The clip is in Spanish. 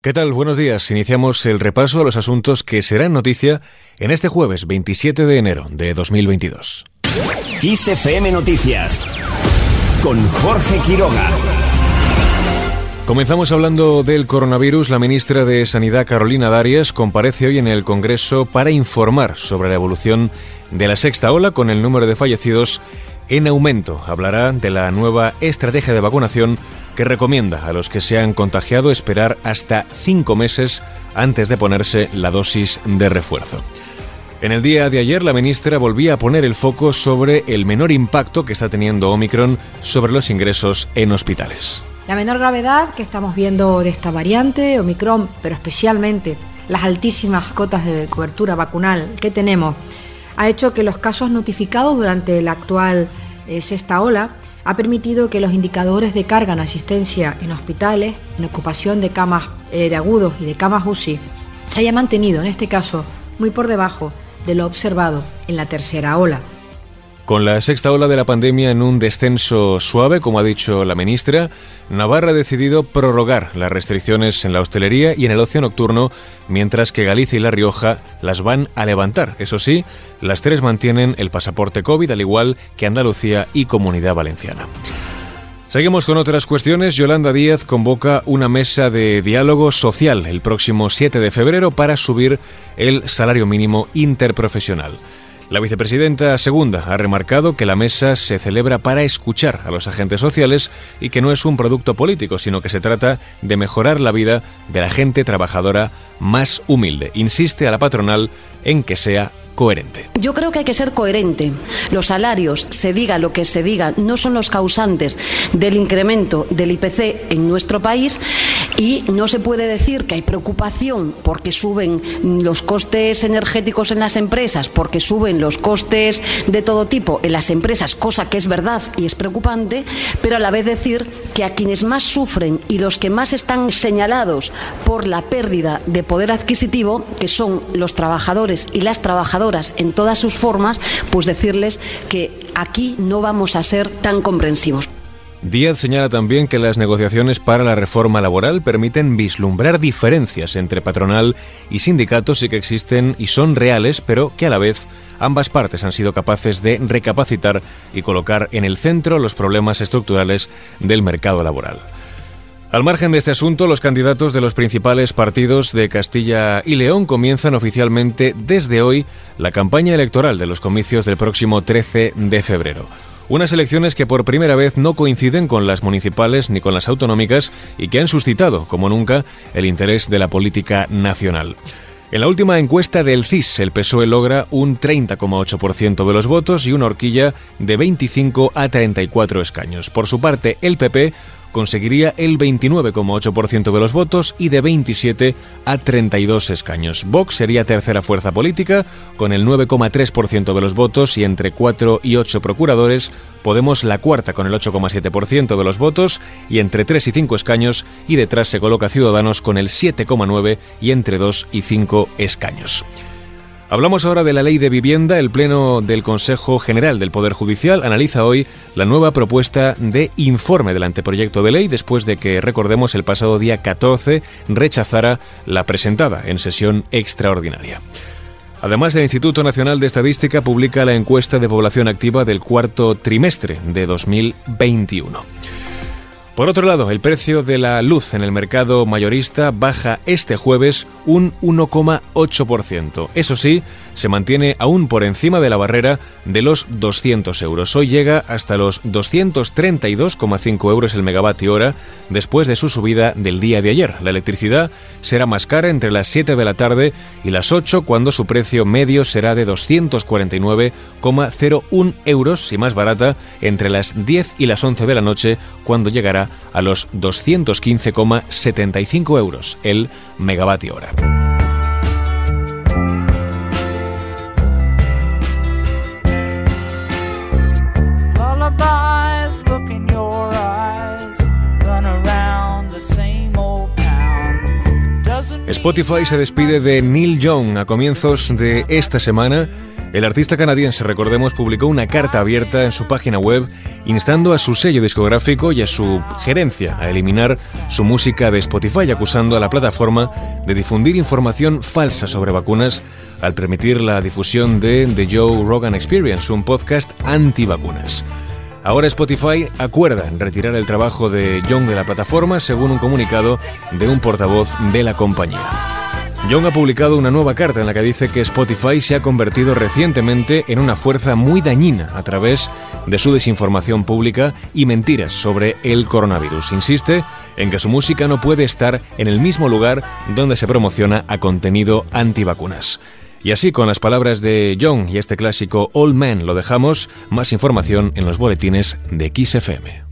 ¿Qué tal? Buenos días. Iniciamos el repaso a los asuntos que serán noticia en este jueves 27 de enero de 2022. XFM Noticias con Jorge Quiroga. Comenzamos hablando del coronavirus. La ministra de Sanidad, Carolina Darias, comparece hoy en el Congreso para informar sobre la evolución de la sexta ola con el número de fallecidos en aumento. Hablará de la nueva estrategia de vacunación que recomienda a los que se han contagiado esperar hasta cinco meses antes de ponerse la dosis de refuerzo. En el día de ayer, la ministra volvía a poner el foco sobre el menor impacto que está teniendo Omicron sobre los ingresos en hospitales. La menor gravedad que estamos viendo de esta variante, Omicron, pero especialmente las altísimas cotas de cobertura vacunal que tenemos, ha hecho que los casos notificados durante la actual sexta ola ha permitido que los indicadores de carga en asistencia en hospitales, en ocupación de camas eh, de agudos y de camas UCI, se haya mantenido, en este caso, muy por debajo de lo observado en la tercera ola. Con la sexta ola de la pandemia en un descenso suave, como ha dicho la ministra, Navarra ha decidido prorrogar las restricciones en la hostelería y en el ocio nocturno, mientras que Galicia y La Rioja las van a levantar. Eso sí, las tres mantienen el pasaporte COVID, al igual que Andalucía y Comunidad Valenciana. Seguimos con otras cuestiones. Yolanda Díaz convoca una mesa de diálogo social el próximo 7 de febrero para subir el salario mínimo interprofesional. La vicepresidenta segunda ha remarcado que la mesa se celebra para escuchar a los agentes sociales y que no es un producto político, sino que se trata de mejorar la vida de la gente trabajadora más humilde. Insiste a la patronal en que sea coherente. Yo creo que hay que ser coherente. Los salarios, se diga lo que se diga, no son los causantes del incremento del IPC en nuestro país y no se puede decir que hay preocupación porque suben los costes energéticos en las empresas, porque suben los costes de todo tipo en las empresas, cosa que es verdad y es preocupante, pero a la vez decir que a quienes más sufren y los que más están señalados por la pérdida de poder adquisitivo, que son los trabajadores y las trabajadoras, en todas sus formas, pues decirles que aquí no vamos a ser tan comprensivos. Díaz señala también que las negociaciones para la reforma laboral permiten vislumbrar diferencias entre patronal y sindicatos y que existen y son reales, pero que a la vez ambas partes han sido capaces de recapacitar y colocar en el centro los problemas estructurales del mercado laboral. Al margen de este asunto, los candidatos de los principales partidos de Castilla y León comienzan oficialmente desde hoy la campaña electoral de los comicios del próximo 13 de febrero. Unas elecciones que por primera vez no coinciden con las municipales ni con las autonómicas y que han suscitado, como nunca, el interés de la política nacional. En la última encuesta del CIS, el PSOE logra un 30,8% de los votos y una horquilla de 25 a 34 escaños. Por su parte, el PP conseguiría el 29,8% de los votos y de 27 a 32 escaños. Vox sería tercera fuerza política con el 9,3% de los votos y entre 4 y 8 procuradores. Podemos la cuarta con el 8,7% de los votos y entre 3 y 5 escaños y detrás se coloca Ciudadanos con el 7,9 y entre 2 y 5 escaños. Hablamos ahora de la ley de vivienda. El Pleno del Consejo General del Poder Judicial analiza hoy la nueva propuesta de informe del anteproyecto de ley después de que, recordemos, el pasado día 14 rechazara la presentada en sesión extraordinaria. Además, el Instituto Nacional de Estadística publica la encuesta de población activa del cuarto trimestre de 2021. Por otro lado, el precio de la luz en el mercado mayorista baja este jueves un 1,8%. Eso sí, se mantiene aún por encima de la barrera de los 200 euros. Hoy llega hasta los 232,5 euros el megavatio hora después de su subida del día de ayer. La electricidad será más cara entre las 7 de la tarde y las 8 cuando su precio medio será de 249,01 euros y más barata entre las 10 y las 11 de la noche cuando llegará a los 215,75 euros el megavatio hora. Spotify se despide de Neil Young a comienzos de esta semana. El artista canadiense, recordemos, publicó una carta abierta en su página web instando a su sello discográfico y a su gerencia a eliminar su música de Spotify, acusando a la plataforma de difundir información falsa sobre vacunas al permitir la difusión de The Joe Rogan Experience, un podcast anti-vacunas. Ahora Spotify acuerda retirar el trabajo de Young de la plataforma, según un comunicado de un portavoz de la compañía. Young ha publicado una nueva carta en la que dice que Spotify se ha convertido recientemente en una fuerza muy dañina a través de su desinformación pública y mentiras sobre el coronavirus. Insiste en que su música no puede estar en el mismo lugar donde se promociona a contenido antivacunas. Y así, con las palabras de John y este clásico Old Man, lo dejamos. Más información en los boletines de XFM.